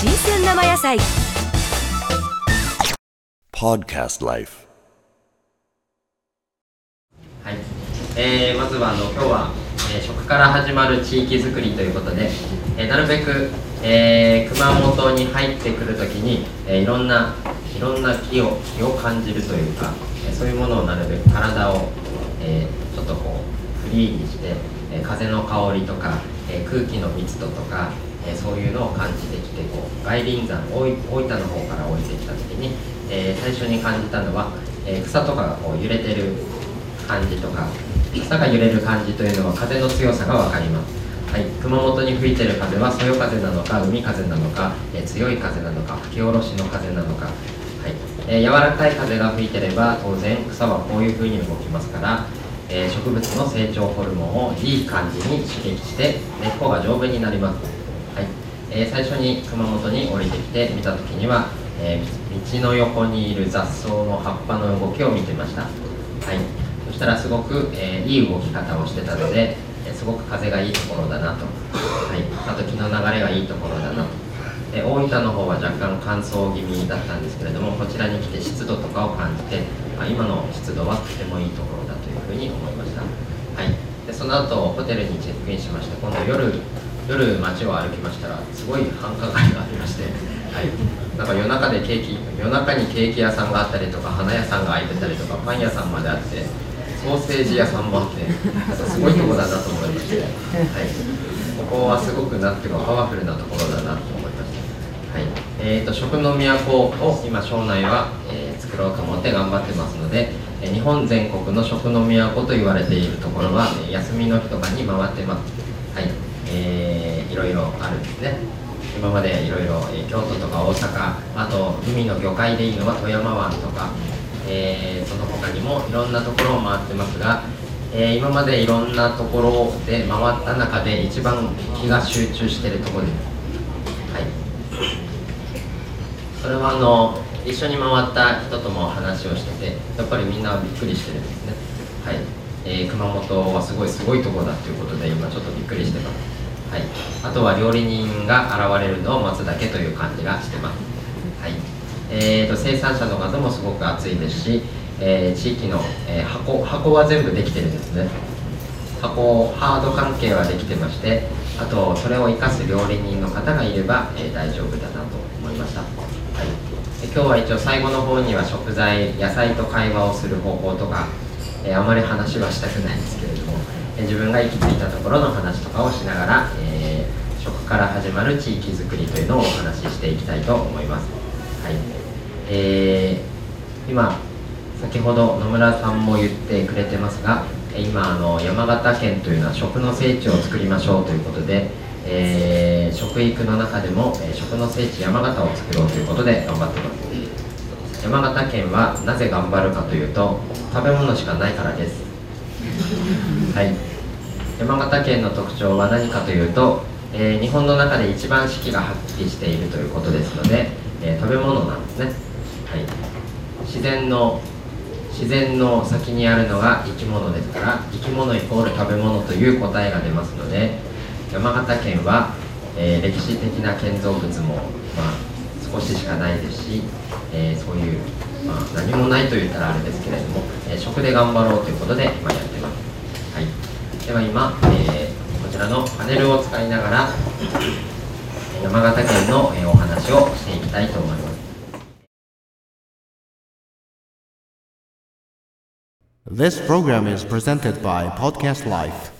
生野菜 Podcast Life. はい、えーまずはあの今日は、えー食から始まる地域づくりということで、えーなるべく、えー熊本に入ってくるときに、えーいろんないろんな気を気を感じるというか、えーそういうものをなるべく体を、えーちょっとこうフリーにして、えー風の香りとか、えー空気の密度とか、えそういうのを感じてきてこう外輪山大分の方から降りてきたときに、え最初に感じたのは、え草とかがこう揺れてる感じとか草が揺れる感じというのは風の強さが分かります、はい、熊本に吹いてる風はそよ風なのか海風なのか、え強い風なのか吹き下ろしの風なのか、はいえー柔らかい風が吹いてれば当然草はこういう風に動きますから、え植物の成長ホルモンをいい感じに刺激して根っこが丈夫になります、はい。えー最初に熊本に降りてきて見た時には、えー道の横にいる雑草の葉っぱの動きを見てました、はい、そしたらすごく、えーいい動き方をしてたので、えすごく風がいいところだなと、はい、あと気の流れがいいところだなと、え大分の方は若干乾燥気味だったんですけれどもこちらに来て湿度とかを感じて、まあ今の湿度はとてもいいところだというふうに思いました、はい、でその後ホテルにチェックインしまして今度夜夜街を歩きましたらすごい繁華街がありまして、はい、なんか夜中でケーキ夜中にケーキ屋さんがあったりとか花屋さんが開いてたりとかパン屋さんまであってソーセージ屋さんもあってなんかすごいとこだなと思いまして、はい、ここはすごくなんていうかパワフルなところだなと思いました、はい。えー、と食の都を今庄内は、えー作ろうと思って頑張ってますので、日本全国の食の都と言われているところは、え休みの日とかに回ってます。はい、えーろいろあるんですね。今までいろいろ京都とか大阪あと海の魚介でいいのは富山湾とか、えーその他にもいろんなところを回ってますが、えー今までいろんなところで回った中で一番気が集中してるところです。はい。それはあの一緒に回った人とも話をしててやっぱりみんなびっくりしてるんですね。はい、えー熊本はすごいすごいところだということで今ちょっとびっくりしてます。はい。あとは料理人が現れるのを待つだけという感じがしてます。はい。えー、と生産者の方もすごく熱いですし、えー地域の、えー箱箱は全部できてるんですね。箱ハード関係はできてましてあとそれを生かす料理人の方がいれば、えー大丈夫だなと思いました、はい、で今日は一応最後の方には食材野菜と会話をする方法とか、えあまり話はしたくないんですけれど、自分が行き着いたところの話とかをしながら、えー食から始まる地域づくりというのをお話ししていきたいと思います、はい。えー今先ほど野村さんも言ってくれてますが今あの山形県というのは食の聖地を作りましょうということで、えー食育の中でも、え食の聖地山形を作ろうということで頑張ってます。山形県はなぜ頑張るかというと食べ物しかないからです。はい。山形県の特徴は何かというと、えー日本の中で一番四季がはっきりしているということですので、えー食べ物なんですね、はい、自然の自然の先にあるのが生き物ですから生き物イコール食べ物という答えが出ますので山形県は、えー歴史的な建造物も、まあ、少ししかないですし、えーそういう、まあ、何もないと言ったらあれですけれども、えー食で頑張ろうということで今やってます、はい、では今、えーこちらのパネルを使いながら山形県の、えーお話をしていきたいと思います。This program is presented by Podcast Life.